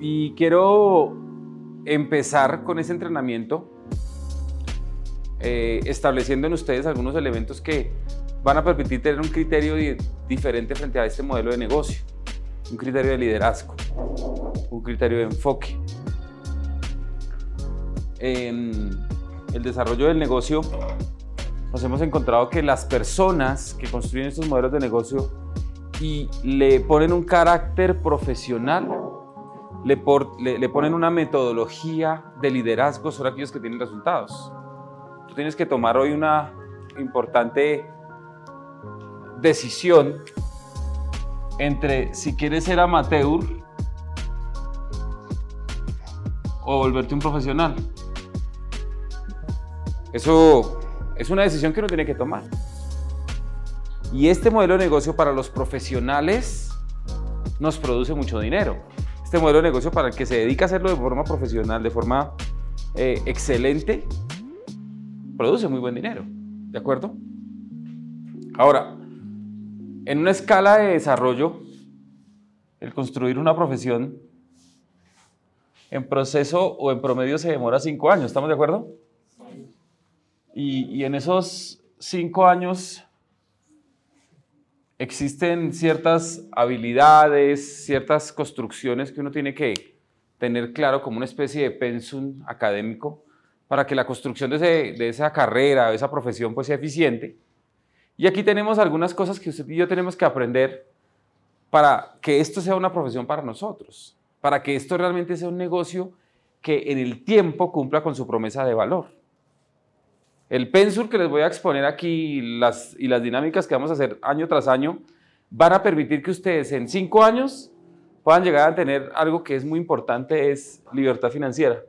Y quiero empezar con ese entrenamiento eh, estableciendo en ustedes algunos elementos que van a permitir tener un criterio diferente frente a este modelo de negocio, un criterio de liderazgo, un criterio de enfoque. En el desarrollo del negocio nos hemos encontrado que las personas que construyen estos modelos de negocio y le ponen un carácter profesional, le, ponen una metodología de liderazgo, son aquellos que tienen resultados. Tú tienes que tomar hoy una importante decisión entre si quieres ser amateur o volverte un profesional. Eso es una decisión que uno tiene que tomar. Y este modelo de negocio para los profesionales nos produce mucho dinero. Este modelo de negocio para el que se dedica a hacerlo de forma profesional, de forma eh, excelente, produce muy buen dinero. ¿De acuerdo? Ahora, en una escala de desarrollo, el construir una profesión en proceso o en promedio se demora cinco años, ¿estamos de acuerdo? Y, y en esos cinco años existen ciertas habilidades, ciertas construcciones que uno tiene que tener claro como una especie de pensum académico para que la construcción de, esa carrera, de esa profesión, pues sea eficiente. Y aquí tenemos algunas cosas que usted y yo tenemos que aprender para que esto sea una profesión para nosotros, para que esto realmente sea un negocio que en el tiempo cumpla con su promesa de valor. El pensur que les voy a exponer aquí las, y las dinámicas que vamos a hacer año tras año van a permitir que ustedes en cinco años puedan llegar a tener algo que es muy importante, es libertad financiera.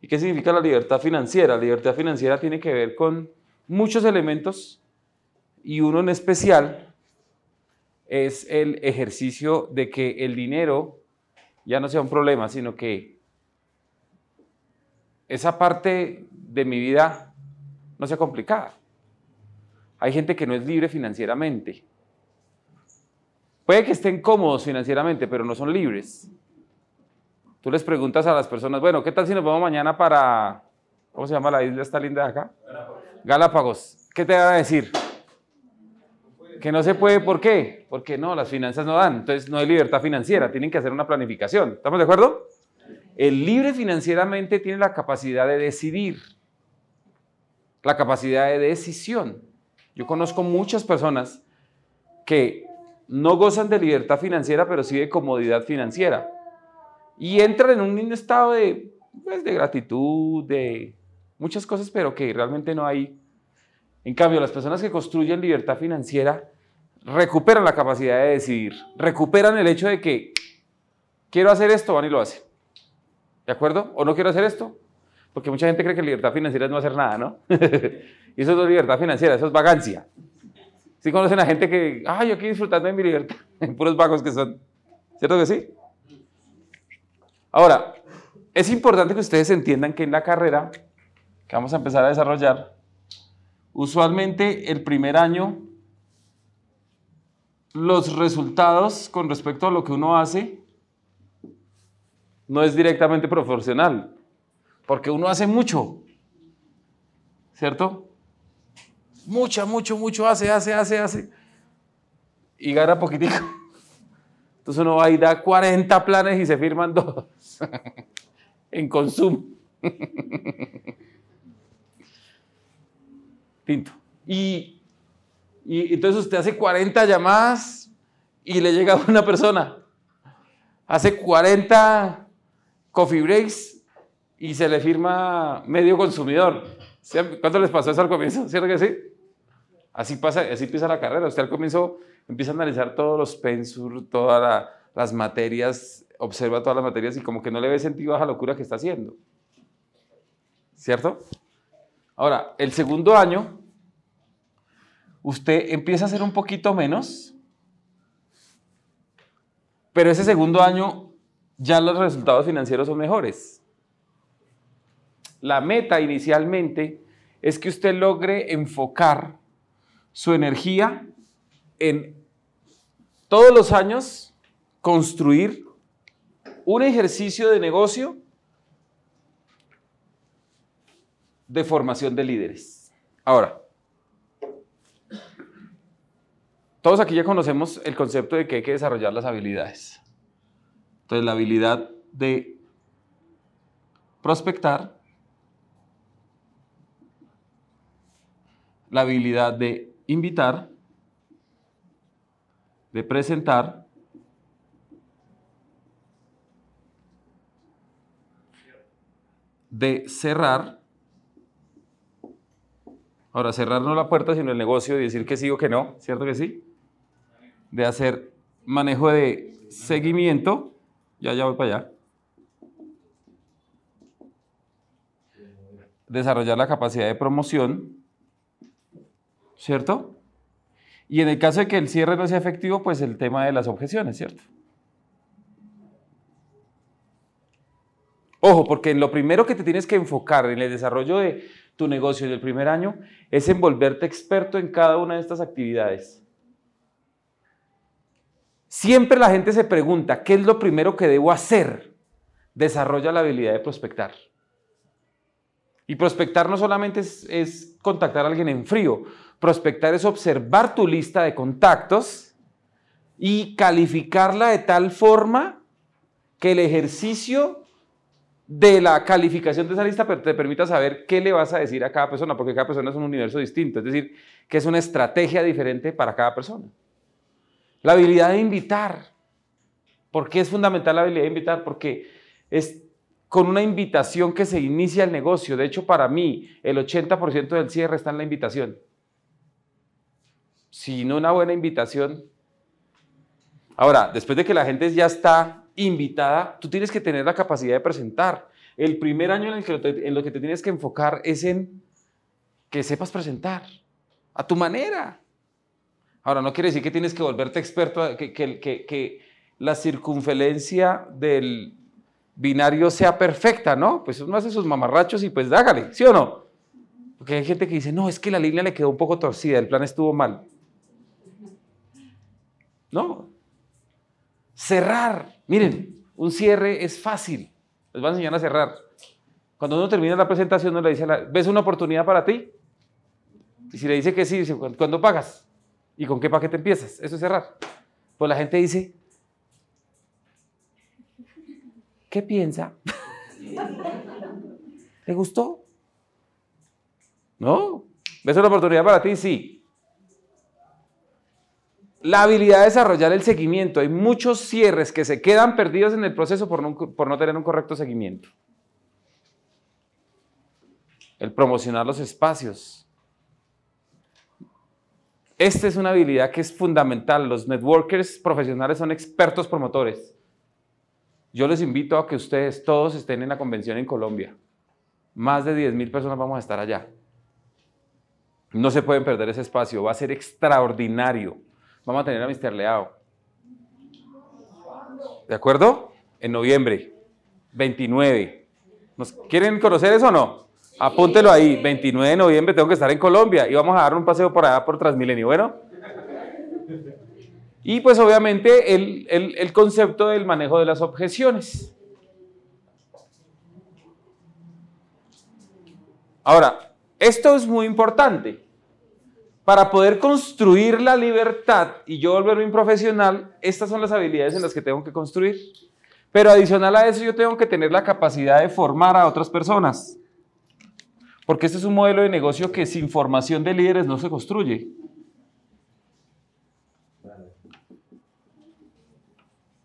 ¿Y qué significa la libertad financiera? La libertad financiera tiene que ver con muchos elementos y uno en especial es el ejercicio de que el dinero ya no sea un problema, sino que esa parte de mi vida no sea complicada. Hay gente que no es libre financieramente. Puede que estén cómodos financieramente, pero no son libres. Tú les preguntas a las personas, bueno, ¿qué tal si nos vamos mañana para, ¿cómo se llama la isla esta linda de acá? Galápagos. Galápagos. ¿Qué te van a decir? Que no se puede, ¿por qué? Porque no, las finanzas no dan, entonces no hay libertad financiera, tienen que hacer una planificación. ¿Estamos de acuerdo? El libre financieramente tiene la capacidad de decidir, la capacidad de decisión. Yo conozco muchas personas que no gozan de libertad financiera, pero sí de comodidad financiera. Y entran en un estado de, pues, de gratitud, de muchas cosas, pero que realmente no hay. En cambio, las personas que construyen libertad financiera recuperan la capacidad de decidir, recuperan el hecho de que quiero hacer esto, van y lo hacen. ¿De acuerdo? ¿O no quiero hacer esto? Porque mucha gente cree que libertad financiera es no hacer nada, ¿no? y eso no es libertad financiera, eso es vagancia. ¿Sí conocen a gente que, ay, yo quiero disfrutando de mi libertad? Puros vagos que son. ¿Cierto que sí? Ahora, es importante que ustedes entiendan que en la carrera que vamos a empezar a desarrollar, usualmente el primer año, los resultados con respecto a lo que uno hace no es directamente proporcional, porque uno hace mucho, ¿cierto? Mucho, mucho, mucho hace, hace, hace, hace, y gana poquitico. Entonces uno va y da 40 planes y se firman dos en consumo. Pinto. Y, y entonces usted hace 40 llamadas y le llega una persona. Hace 40 coffee breaks y se le firma medio consumidor. ¿Cuánto les pasó eso al comienzo? ¿Cierto que sí? Así pasa, así empieza la carrera. Usted al comienzo empieza a analizar todos los pensur, todas las materias, observa todas las materias y como que no le ve sentido a la locura que está haciendo. ¿Cierto? Ahora, el segundo año, usted empieza a hacer un poquito menos, pero ese segundo año ya los resultados financieros son mejores. La meta inicialmente es que usted logre enfocar su energía en todos los años construir un ejercicio de negocio de formación de líderes. Ahora, todos aquí ya conocemos el concepto de que hay que desarrollar las habilidades. Entonces, la habilidad de prospectar, la habilidad de invitar, de presentar, de cerrar. Ahora, cerrar no la puerta, sino el negocio y decir que sí o que no, ¿cierto que sí? De hacer manejo de seguimiento. Ya, ya voy para allá. Desarrollar la capacidad de promoción. ¿Cierto? Y en el caso de que el cierre no sea efectivo, pues el tema de las objeciones, ¿cierto? Ojo, porque lo primero que te tienes que enfocar en el desarrollo de tu negocio en el primer año es en volverte experto en cada una de estas actividades. Siempre la gente se pregunta, ¿qué es lo primero que debo hacer? Desarrolla la habilidad de prospectar. Y prospectar no solamente es, contactar a alguien en frío, prospectar es observar tu lista de contactos y calificarla de tal forma que el ejercicio de la calificación de esa lista te permita saber qué le vas a decir a cada persona, porque cada persona es un universo distinto, es decir, que es una estrategia diferente para cada persona. La habilidad de invitar. ¿Por qué es fundamental la habilidad de invitar? Porque es con una invitación que se inicia el negocio. De hecho, para mí, el 80% del cierre está en la invitación. Si no una buena invitación. Ahora, después de que la gente ya está invitada, tú tienes que tener la capacidad de presentar. El primer año en, el que en lo que te tienes que enfocar es en que sepas presentar a tu manera. Ahora, no quiere decir que tienes que volverte experto, que, que, que, la circunferencia del binario sea perfecta, ¿no? Pues uno hace sus mamarrachos y pues dágale, ¿sí o no? Porque hay gente que dice, no, es que la línea le quedó un poco torcida, el plan estuvo mal. No. Cerrar. Miren, un cierre es fácil. Les voy a enseñar a cerrar. Cuando uno termina la presentación, uno le dice, ¿ves una oportunidad para ti? Y si le dice que sí, dice, ¿cuándo pagas? ¿Y con qué paquete empiezas? Eso es cerrar. Pues la gente dice, ¿qué piensa? ¿Le gustó? ¿No? ¿Ves una oportunidad para ti? Sí. La habilidad de desarrollar el seguimiento. Hay muchos cierres que se quedan perdidos en el proceso por no, por no tener un correcto seguimiento. El promocionar los espacios. Esta es una habilidad que es fundamental. Los networkers profesionales son expertos promotores. Yo les invito a que ustedes todos estén en la convención en Colombia. Más de 10.000 personas vamos a estar allá. No se pueden perder ese espacio. Va a ser extraordinario. Vamos a tener a Mr. Leao. ¿De acuerdo? En noviembre, 29. ¿Nos quieren conocer eso o no? Apúntelo ahí, 29 de noviembre tengo que estar en Colombia y vamos a dar un paseo por allá por Transmilenio. Bueno. Y pues obviamente el, el concepto del manejo de las objeciones. Ahora, esto es muy importante. Para poder construir la libertad y yo volverme un profesional, estas son las habilidades en las que tengo que construir. Pero adicional a eso, yo tengo que tener la capacidad de formar a otras personas. Porque este es un modelo de negocio que sin formación de líderes no se construye.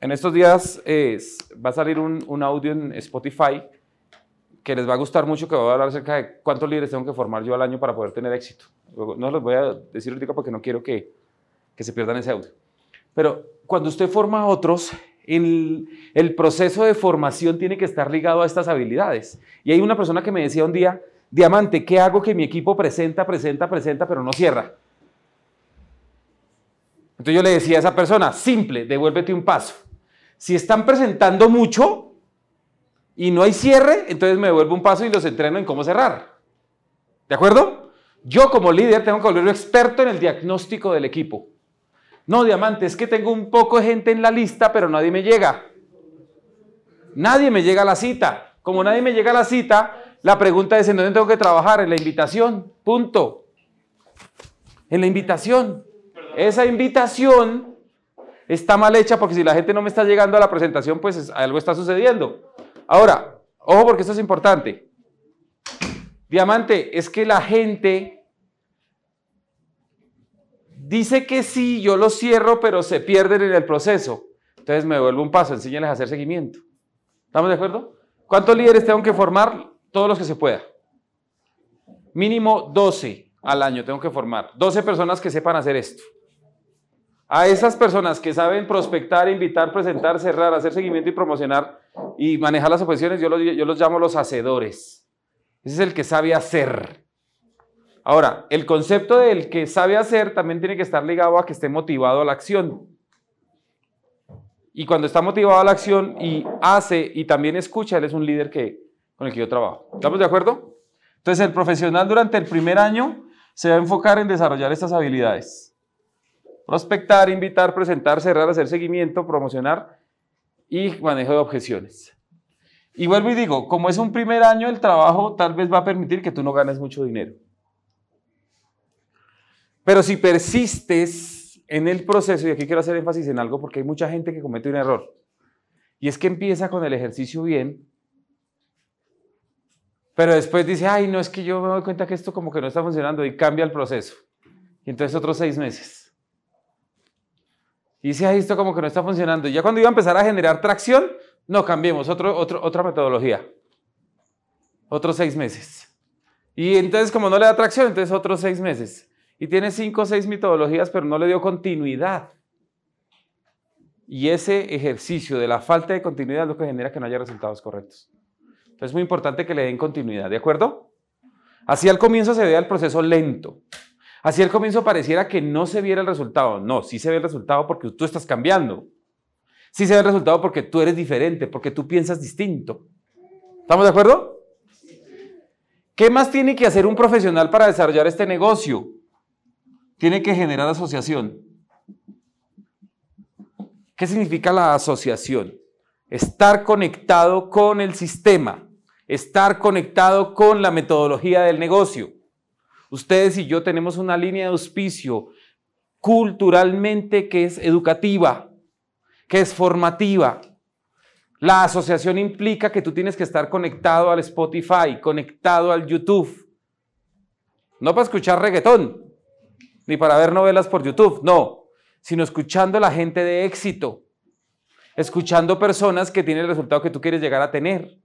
En estos días va a salir un, un, audio en Spotify que les va a gustar mucho, que voy a hablar acerca de cuántos líderes tengo que formar yo al año para poder tener éxito. No los voy a decir ahorita porque no quiero que, que se pierdan ese audio. Pero cuando usted forma a otros, el, el proceso de formación tiene que estar ligado a estas habilidades. Y hay una persona que me decía un día, Diamante, ¿qué hago que mi equipo presenta, presenta, presenta, pero no cierra? Entonces yo le decía a esa persona, simple, devuélvete un paso. Si están presentando mucho y no hay cierre, entonces me devuelvo un paso y los entreno en cómo cerrar. ¿De acuerdo? Yo como líder tengo que volverme experto en el diagnóstico del equipo. No, diamante, es que tengo un poco de gente en la lista, pero nadie me llega. Nadie me llega a la cita. Como nadie me llega a la cita, la pregunta es, ¿en dónde tengo que trabajar? En la invitación. Punto. En la invitación. Esa invitación está mal hecha porque si la gente no me está llegando a la presentación, pues algo está sucediendo. Ahora, ojo porque esto es importante. Diamante, es que la gente dice que sí, yo lo cierro, pero se pierden en el proceso. Entonces me vuelvo un paso, enséñales a hacer seguimiento. ¿Estamos de acuerdo? ¿Cuántos líderes tengo que formar? Todos los que se pueda. Mínimo 12 al año tengo que formar. 12 personas que sepan hacer esto. A esas personas que saben prospectar, invitar, presentar, cerrar, hacer seguimiento y promocionar y manejar las objeciones, yo los, yo los llamo los hacedores. Ese es el que sabe hacer. Ahora, el concepto del que sabe hacer también tiene que estar ligado a que esté motivado a la acción. Y cuando está motivado a la acción y hace y también escucha, él es un líder que, con el que yo trabajo. ¿Estamos de acuerdo? Entonces, el profesional durante el primer año se va a enfocar en desarrollar estas habilidades. Prospectar, invitar, presentar, cerrar, hacer seguimiento, promocionar y manejo de objeciones. Y vuelvo y digo, como es un primer año, el trabajo tal vez va a permitir que tú no ganes mucho dinero. Pero si persistes en el proceso, y aquí quiero hacer énfasis en algo porque hay mucha gente que comete un error, y es que empieza con el ejercicio bien, pero después dice, ay, no, es que yo me doy cuenta que esto como que no está funcionando y cambia el proceso. Y entonces otros seis meses. Y dice, ay, esto como que no está funcionando. Y ya cuando iba a empezar a generar tracción, no, cambiemos, otro, otra metodología. Otros seis meses. Y entonces, como no le da tracción, entonces otros seis meses. Y tiene cinco o seis metodologías, pero no le dio continuidad. Y ese ejercicio de la falta de continuidad es lo que genera que no haya resultados correctos. Entonces es muy importante que le den continuidad, ¿de acuerdo? Así al comienzo se vea el proceso lento. Así al comienzo pareciera que no se viera el resultado. No, sí se ve el resultado porque tú estás cambiando. Sí se ve el resultado porque tú eres diferente, porque tú piensas distinto. ¿Estamos de acuerdo? ¿Qué más tiene que hacer un profesional para desarrollar este negocio? Tiene que generar asociación. ¿Qué significa la asociación? Estar conectado con el sistema, estar conectado con la metodología del negocio. Ustedes y yo tenemos una línea de auspicio culturalmente que es educativa, que es formativa. La asociación implica que tú tienes que estar conectado al Spotify, conectado al YouTube. No para escuchar reggaetón, ni para ver novelas por YouTube, no, sino escuchando a la gente de éxito, escuchando personas que tienen el resultado que tú quieres llegar a tener.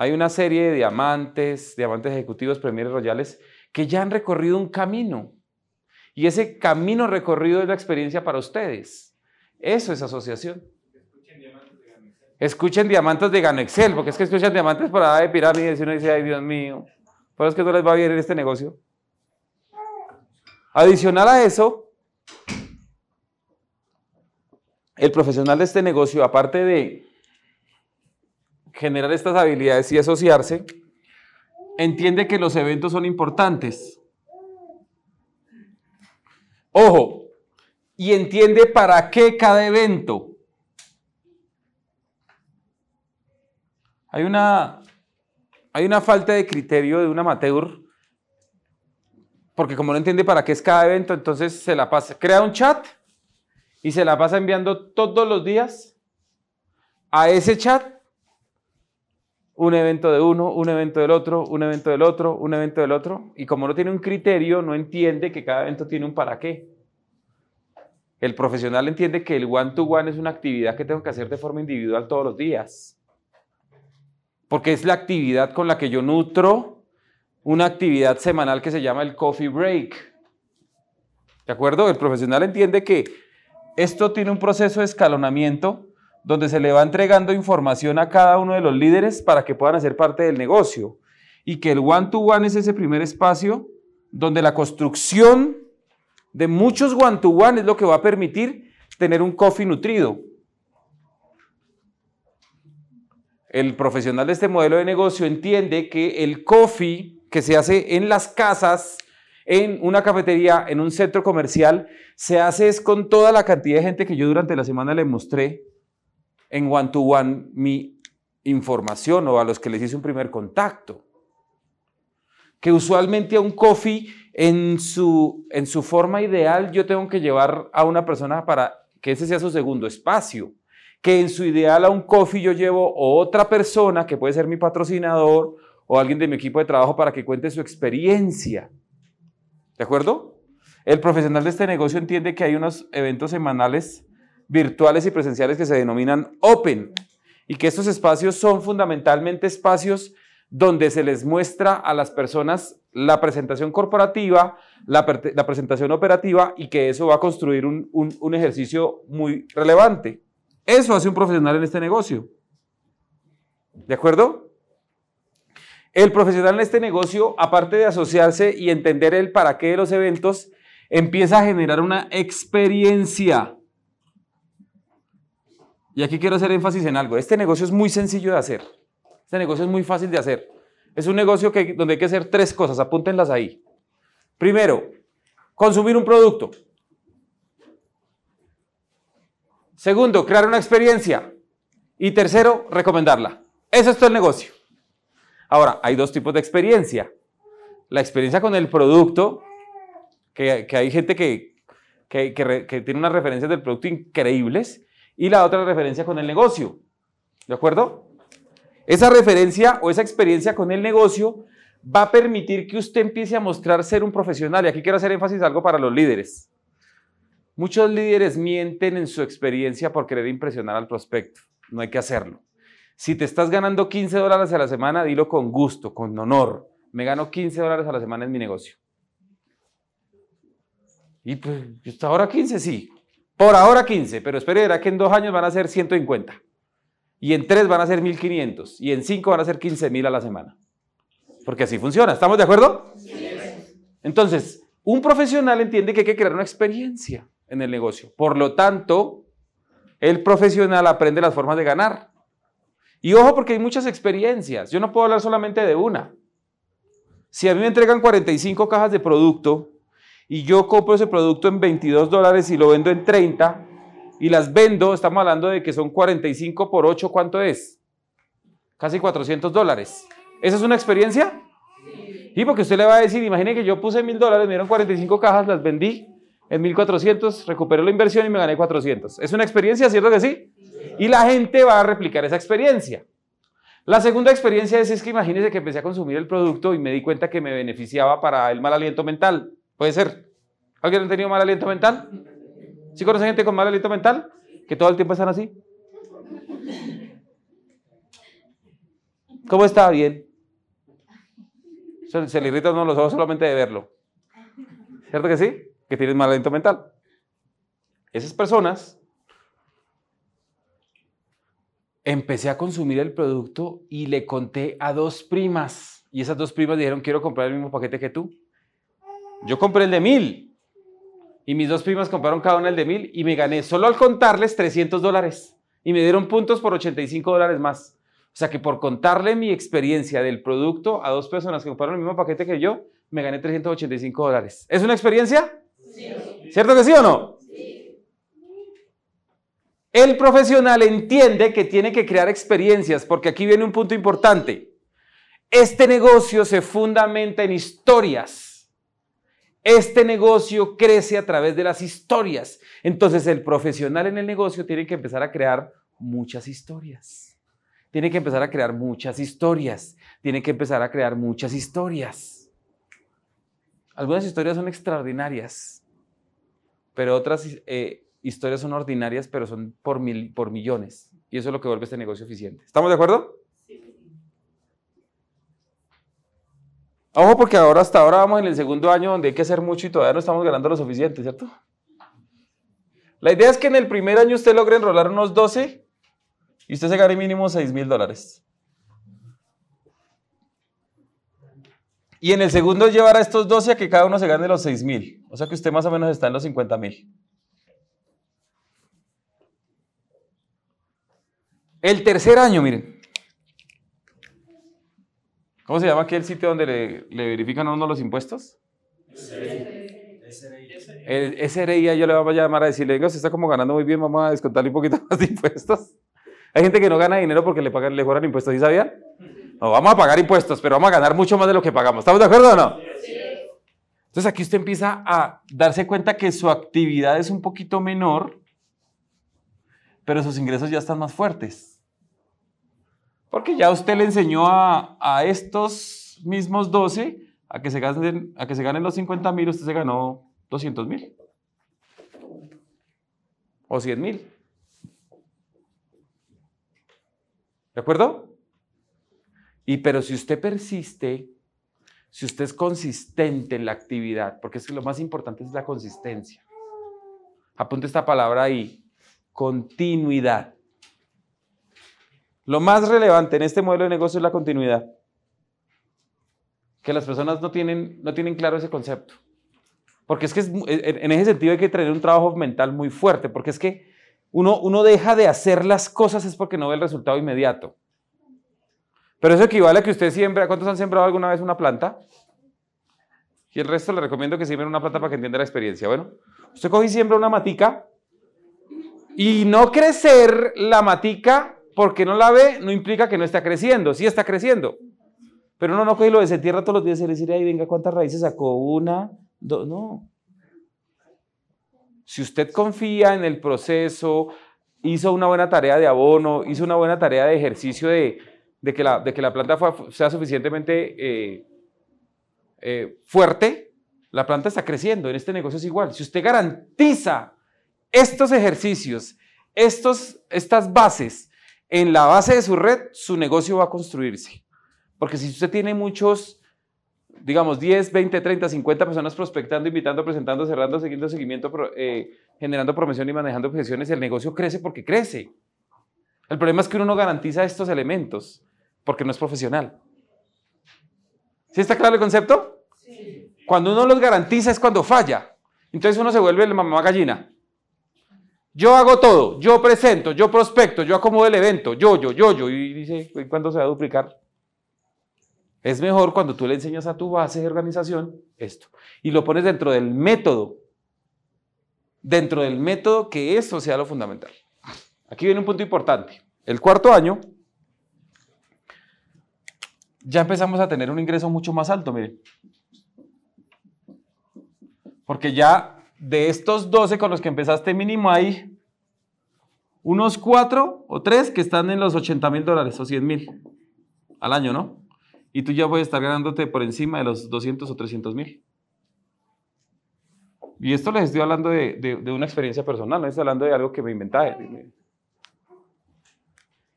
Hay una serie de diamantes, diamantes ejecutivos, premieres royales, que ya han recorrido un camino. Y ese camino recorrido es la experiencia para ustedes. Eso es asociación. Escuchen diamantes de Gano Excel, porque es que escuchan diamantes por ahí de pirámides y uno dice, ay Dios mío, por es que no les va bien en este negocio. Adicional a eso, el profesional de este negocio, aparte de generar estas habilidades y asociarse, entiende que los eventos son importantes. Ojo, y entiende para qué cada evento. Hay una, hay una falta de criterio de un amateur, porque como no entiende para qué es cada evento, entonces se la pasa, crea un chat y se la pasa enviando todos los días a ese chat un evento de uno, un evento del otro, un evento del otro, un evento del otro, y como no tiene un criterio, no entiende que cada evento tiene un para qué. El profesional entiende que el one-to-one es una actividad que tengo que hacer de forma individual todos los días. Porque es la actividad con la que yo nutro una actividad semanal que se llama el coffee break. ¿De acuerdo? El profesional entiende que esto tiene un proceso de escalonamiento donde se le va entregando información a cada uno de los líderes para que puedan hacer parte del negocio. Y que el one-to-one -one es ese primer espacio donde la construcción de muchos one-to-one es lo que va a permitir tener un coffee nutrido. El profesional de este modelo de negocio entiende que el coffee que se hace en las casas en una cafetería, en un centro comercial, se hace es con toda la cantidad de gente que yo durante la semana le mostré en one to one mi información o a los que les hice un primer contacto. Que usualmente a un coffee en su, en su forma ideal yo tengo que llevar a una persona para que ese sea su segundo espacio. Que en su ideal a un coffee yo llevo otra persona que puede ser mi patrocinador o alguien de mi equipo de trabajo para que cuente su experiencia. ¿De acuerdo? El profesional de este negocio entiende que hay unos eventos semanales virtuales y presenciales que se denominan Open y que estos espacios son fundamentalmente espacios donde se les muestra a las personas la presentación corporativa, la, presentación operativa y que eso va a construir un, un ejercicio muy relevante. Eso hace un profesional en este negocio. ¿De acuerdo? El profesional en este negocio, aparte de asociarse y entender el para qué de los eventos, empieza a generar una experiencia. Y aquí quiero hacer énfasis en algo. Este negocio es muy sencillo de hacer. Este negocio es muy fácil de hacer. Es un negocio que, donde hay que hacer tres cosas, apúntenlas ahí. Primero, consumir un producto. Segundo, crear una experiencia. Y tercero, recomendarla. Eso es todo el negocio. Ahora, hay dos tipos de experiencia. La experiencia con el producto, que, hay gente que, que tiene unas referencias del producto increíbles, y la otra referencia con el negocio. ¿De acuerdo? Esa referencia o esa experiencia con el negocio va a permitir que usted empiece a mostrar ser un profesional. Y aquí quiero hacer énfasis algo para los líderes. Muchos líderes mienten en su experiencia por querer impresionar al prospecto. No hay que hacerlo. Si te estás ganando 15 dólares a la semana, dilo con gusto, con honor. Me gano 15 dólares a la semana en mi negocio. Y pues, hasta ahora 15, sí. Por ahora 15, pero espere, verá que en dos años van a ser 150. Y en tres van a ser 1500. Y en cinco van a ser 15000 a la semana. Porque así funciona. ¿Estamos de acuerdo? Entonces, un profesional entiende que hay que crear una experiencia en el negocio. Por lo tanto, el profesional aprende las formas de ganar. Y ojo porque hay muchas experiencias. Yo no puedo hablar solamente de una. Si a mí me entregan 45 cajas de producto y yo compro ese producto en 22 dólares y lo vendo en 30, y las vendo, estamos hablando de que son 45 por 8, ¿cuánto es? Casi 400 dólares. ¿Esa es una experiencia? Sí. Y porque usted le va a decir, imagine que yo puse mil dólares, me dieron 45 cajas, las vendí en 1400, recuperé la inversión y me gané 400. ¿Es una experiencia, cierto que sí? Y la gente va a replicar esa experiencia. La segunda experiencia es, es que imagínese que empecé a consumir el producto y me di cuenta que me beneficiaba para el mal aliento mental. ¿Puede ser? ¿Alguien ha tenido mal aliento mental? ¿Sí conoce gente con mal aliento mental? Que todo el tiempo están así. ¿Cómo está? Bien. Se, le irritan los ojos solamente de verlo. ¿Cierto que sí? Que tienen mal aliento mental. Esas personas empecé a consumir el producto y le conté a dos primas. Y esas dos primas dijeron, quiero comprar el mismo paquete que tú. Yo compré el de mil. Y mis dos primas compraron cada una el de mil y me gané solo al contarles 300 dólares. Y me dieron puntos por 85 dólares más. O sea que por contarle mi experiencia del producto a dos personas que compraron el mismo paquete que yo, me gané 385 dólares. ¿Es una experiencia? Sí. ¿Cierto que sí o no? Sí. El profesional entiende que tiene que crear experiencias porque aquí viene un punto importante. Este negocio se fundamenta en historias. Este negocio crece a través de las historias. Entonces el profesional en el negocio tiene que empezar a crear muchas historias. Tiene que empezar a crear muchas historias. Tiene que empezar a crear muchas historias. Algunas historias son extraordinarias, pero otras eh, historias son ordinarias, pero son por, mil, por millones. Y eso es lo que vuelve este negocio eficiente. ¿Estamos de acuerdo? Ojo, porque ahora hasta ahora vamos en el segundo año donde hay que hacer mucho y todavía no estamos ganando lo suficiente, ¿cierto? La idea es que en el primer año usted logre enrolar unos 12 y usted se gane mínimo 6 mil dólares. Y en el segundo llevar a estos 12 a que cada uno se gane los 6 mil. O sea que usted más o menos está en los 50 mil. El tercer año, miren. ¿Cómo se llama aquí el sitio donde le, verifican a uno los impuestos? El SRI yo le vamos a llamar a decirle, venga, usted está como ganando muy bien, vamos a descontarle un poquito más de impuestos. Hay gente que no gana dinero porque le pagan, le cobran impuestos, ¿sí sabían? No, vamos a pagar impuestos, pero vamos a ganar mucho más de lo que pagamos. ¿Estamos de acuerdo o no? Entonces aquí usted empieza a darse cuenta que su actividad es un poquito menor, pero sus ingresos ya están más fuertes. Porque ya usted le enseñó a, a estos mismos 12 a que se ganen, a que se ganen los 50 mil, usted se ganó 200 mil. O 100 mil. ¿De acuerdo? Y pero si usted persiste, si usted es consistente en la actividad, porque es que lo más importante es la consistencia. Apunte esta palabra ahí, continuidad. Lo más relevante en este modelo de negocio es la continuidad. Que las personas no tienen, no tienen claro ese concepto. Porque es que en ese sentido hay que tener un trabajo mental muy fuerte, porque es que uno, uno deja de hacer las cosas es porque no ve el resultado inmediato. Pero eso equivale a que usted siembra, ¿cuántos han sembrado alguna vez una planta? Y el resto le recomiendo que siembren una planta para que entienda la experiencia. Bueno, usted coge y siembra una matica y no crecer la matica porque no la ve no implica que no está creciendo, sí está creciendo. Pero uno no coge lo desentierra todos los días y dice, ay, venga, ¿cuántas raíces sacó? Una, dos, no. Si usted confía en el proceso, hizo una buena tarea de abono, hizo una buena tarea de ejercicio de, de que, la, de que la planta sea suficientemente eh, eh, fuerte, la planta está creciendo. En este negocio es igual. Si usted garantiza estos ejercicios, estos, estas bases en la base de su red, su negocio va a construirse. Porque si usted tiene muchos, digamos, 10, 20, 30, 50 personas prospectando, invitando, presentando, cerrando, siguiendo seguimiento, eh, generando promoción y manejando objeciones, el negocio crece porque crece. El problema es que uno no garantiza estos elementos porque no es profesional. ¿Sí está claro el concepto? Sí. Cuando uno los garantiza es cuando falla. Entonces uno se vuelve la mamá gallina. Yo hago todo, yo presento, yo prospecto, yo acomodo el evento, yo, yo, yo, yo. Y dice, ¿cuándo se va a duplicar? Es mejor cuando tú le enseñas a tu base de organización esto. Y lo pones dentro del método. Dentro del método que eso sea lo fundamental. Aquí viene un punto importante. El cuarto año ya empezamos a tener un ingreso mucho más alto, miren. Porque ya de estos 12 con los que empezaste mínimo hay unos 4 o 3 que están en los 80 mil dólares o 100 mil al año, ¿no? Y tú ya puedes estar ganándote por encima de los 200 o 300 mil. Y esto les estoy hablando de, de, una experiencia personal, no estoy hablando de algo que me inventé.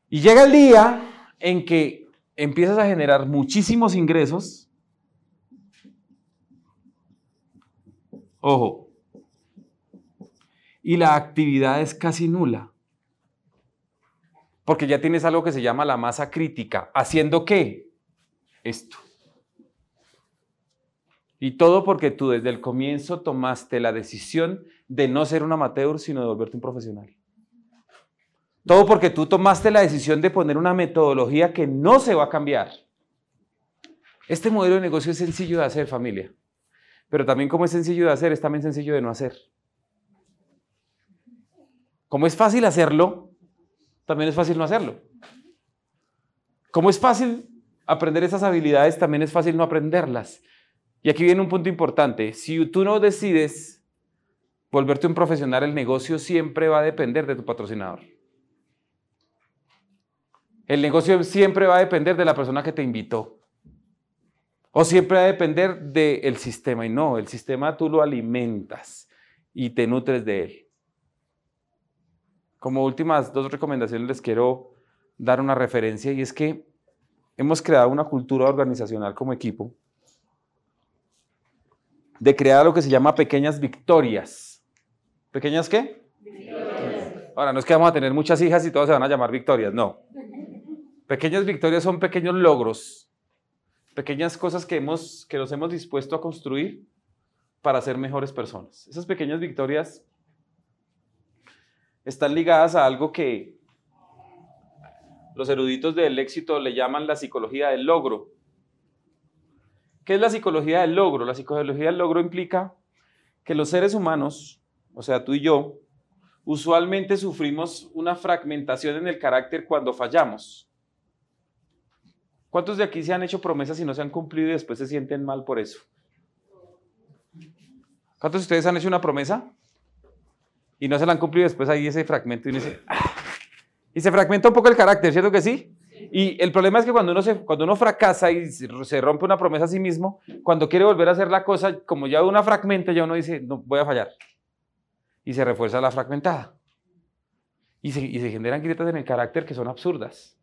Y llega el día en que empiezas a generar muchísimos ingresos, ojo, y la actividad es casi nula. Porque ya tienes algo que se llama la masa crítica. ¿Haciendo qué? Esto. Y todo porque tú desde el comienzo tomaste la decisión de no ser un amateur, sino de volverte un profesional. Todo porque tú tomaste la decisión de poner una metodología que no se va a cambiar. Este modelo de negocio es sencillo de hacer, familia. Pero también como es sencillo de hacer, es también sencillo de no hacer. Como es fácil hacerlo, también es fácil no hacerlo. Como es fácil aprender esas habilidades, también es fácil no aprenderlas. Y aquí viene un punto importante. Si tú no decides volverte un profesional, el negocio siempre va a depender de tu patrocinador. El negocio siempre va a depender de la persona que te invitó. O siempre va a depender del sistema. Y no, el sistema tú lo alimentas y te nutres de él. Como últimas dos recomendaciones les quiero dar una referencia y es que hemos creado una cultura organizacional como equipo de crear lo que se llama pequeñas victorias. ¿Pequeñas qué? Victorias. Ahora, no es que vamos a tener muchas hijas y todas se van a llamar victorias, no. Pequeñas victorias son pequeños logros, pequeñas cosas que, hemos, que nos hemos dispuesto a construir para ser mejores personas. Esas pequeñas victorias están ligadas a algo que los eruditos del éxito le llaman la psicología del logro. ¿Qué es la psicología del logro? La psicología del logro implica que los seres humanos, o sea, tú y yo, usualmente sufrimos una fragmentación en el carácter cuando fallamos. ¿Cuántos de aquí se han hecho promesas y no se han cumplido y después se sienten mal por eso? ¿Cuántos de ustedes han hecho una promesa y no se la han cumplido después hay ese fragmento y dice, ah", y se fragmenta un poco el carácter, ¿cierto que sí? Y el problema es que cuando uno, se, cuando uno fracasa y se rompe una promesa a sí mismo, cuando quiere volver a hacer la cosa, como ya una fragmenta, ya uno dice, no, voy a fallar. Y se refuerza la fragmentada. Y se, y se generan grietas en el carácter que son absurdas.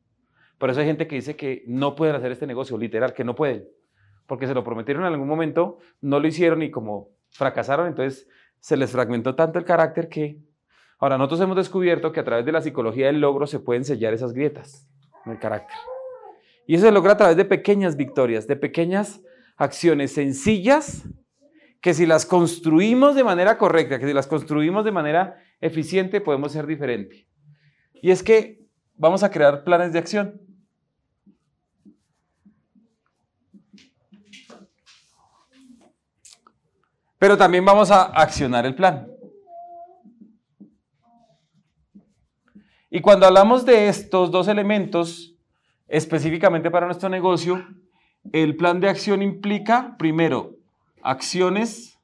Por eso hay gente que dice que no pueden hacer este negocio, literal, que no pueden. Porque se lo prometieron en algún momento, no lo hicieron y como fracasaron, entonces se les fragmentó tanto el carácter que... Ahora, nosotros hemos descubierto que a través de la psicología del logro se pueden sellar esas grietas en el carácter. Y eso se logra a través de pequeñas victorias, de pequeñas acciones sencillas que si las construimos de manera correcta, que si las construimos de manera eficiente, podemos ser diferente. Y es que vamos a crear planes de acción. Pero también vamos a accionar el plan. Y cuando hablamos de estos dos elementos, específicamente para nuestro negocio, el plan de acción implica, primero, acciones,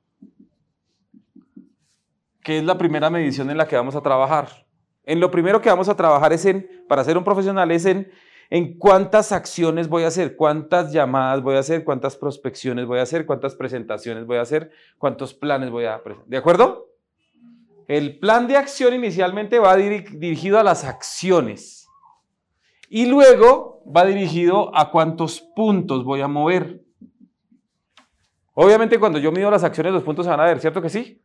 que es la primera medición en la que vamos a trabajar. En lo primero que vamos a trabajar es en, para ser un profesional, es en, en cuántas acciones voy a hacer, cuántas llamadas voy a hacer, cuántas prospecciones voy a hacer, cuántas presentaciones voy a hacer, cuántos planes voy a presentar. ¿De acuerdo? El plan de acción inicialmente va dirigido a las acciones y luego va dirigido a cuántos puntos voy a mover. Obviamente cuando yo mido las acciones los puntos se van a ver, ¿cierto que sí?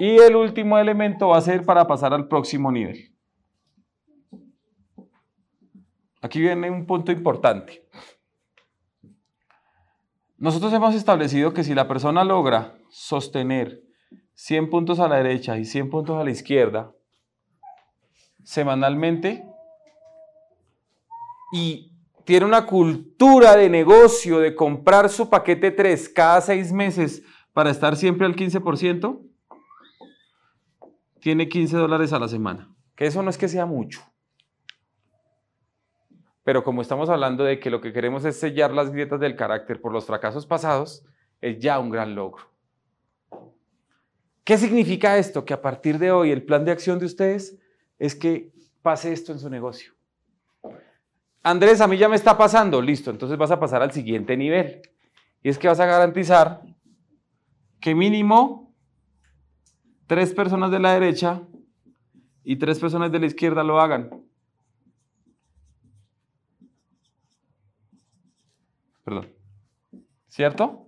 Y el último elemento va a ser para pasar al próximo nivel. Aquí viene un punto importante. Nosotros hemos establecido que si la persona logra sostener 100 puntos a la derecha y 100 puntos a la izquierda semanalmente y tiene una cultura de negocio de comprar su paquete 3 cada 6 meses para estar siempre al 15%, tiene 15 dólares a la semana. Que eso no es que sea mucho. Pero como estamos hablando de que lo que queremos es sellar las grietas del carácter por los fracasos pasados, es ya un gran logro. ¿Qué significa esto? Que a partir de hoy el plan de acción de ustedes es que pase esto en su negocio. Andrés, a mí ya me está pasando, listo, entonces vas a pasar al siguiente nivel. Y es que vas a garantizar que mínimo tres personas de la derecha y tres personas de la izquierda lo hagan. Perdón. ¿Cierto?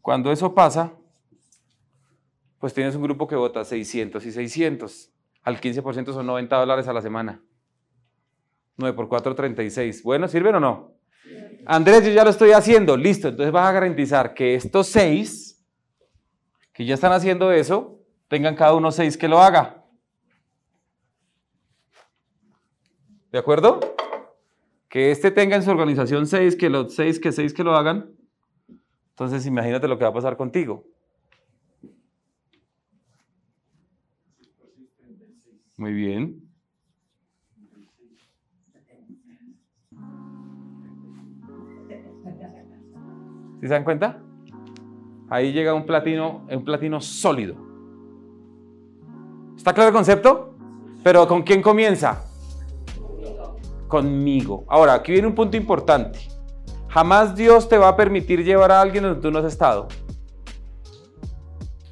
Cuando eso pasa, pues tienes un grupo que vota 600 y 600. Al 15% son 90 dólares a la semana. 9 por 4, 36. Bueno, ¿sirven o no? Andrés, yo ya lo estoy haciendo. Listo. Entonces vas a garantizar que estos 6 que ya están haciendo eso, tengan cada uno 6 que lo haga. ¿De acuerdo? Que este tenga en su organización 6, que los 6 que 6 que lo hagan, entonces imagínate lo que va a pasar contigo. Muy bien. ¿Sí se dan cuenta? Ahí llega un platino, un platino sólido. ¿Está claro el concepto? Pero ¿con quién comienza? Conmigo. Ahora, aquí viene un punto importante. Jamás Dios te va a permitir llevar a alguien donde tú no has estado.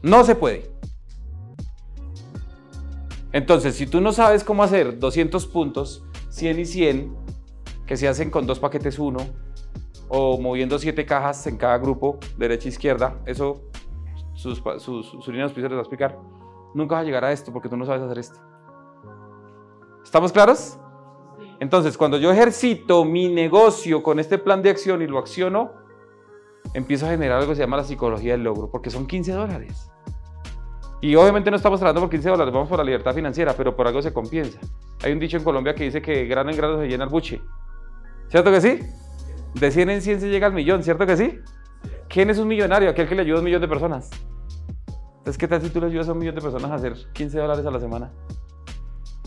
No se puede. Entonces, si tú no sabes cómo hacer 200 puntos, 100 y 100, que se hacen con dos paquetes uno, o moviendo siete cajas en cada grupo, derecha e izquierda, eso sus, sus, sus líneas les va a explicar. Nunca vas a llegar a esto porque tú no sabes hacer esto. ¿Estamos claros? Entonces, cuando yo ejercito mi negocio con este plan de acción y lo acciono, empiezo a generar algo que se llama la psicología del logro, porque son 15 dólares. Y obviamente no estamos hablando por 15 dólares, vamos por la libertad financiera, pero por algo se compensa. Hay un dicho en Colombia que dice que grano en grano se llena el buche. ¿Cierto que sí? De 100 en 100 se llega al millón, ¿cierto que sí? ¿Quién es un millonario? Aquel que le ayuda a un millón de personas. Entonces, ¿qué tal si tú le ayudas a un millón de personas a hacer 15 dólares a la semana?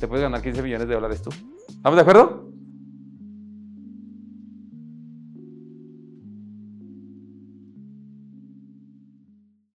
Te puedes ganar 15 millones de dólares tú. ¿Estamos de acuerdo?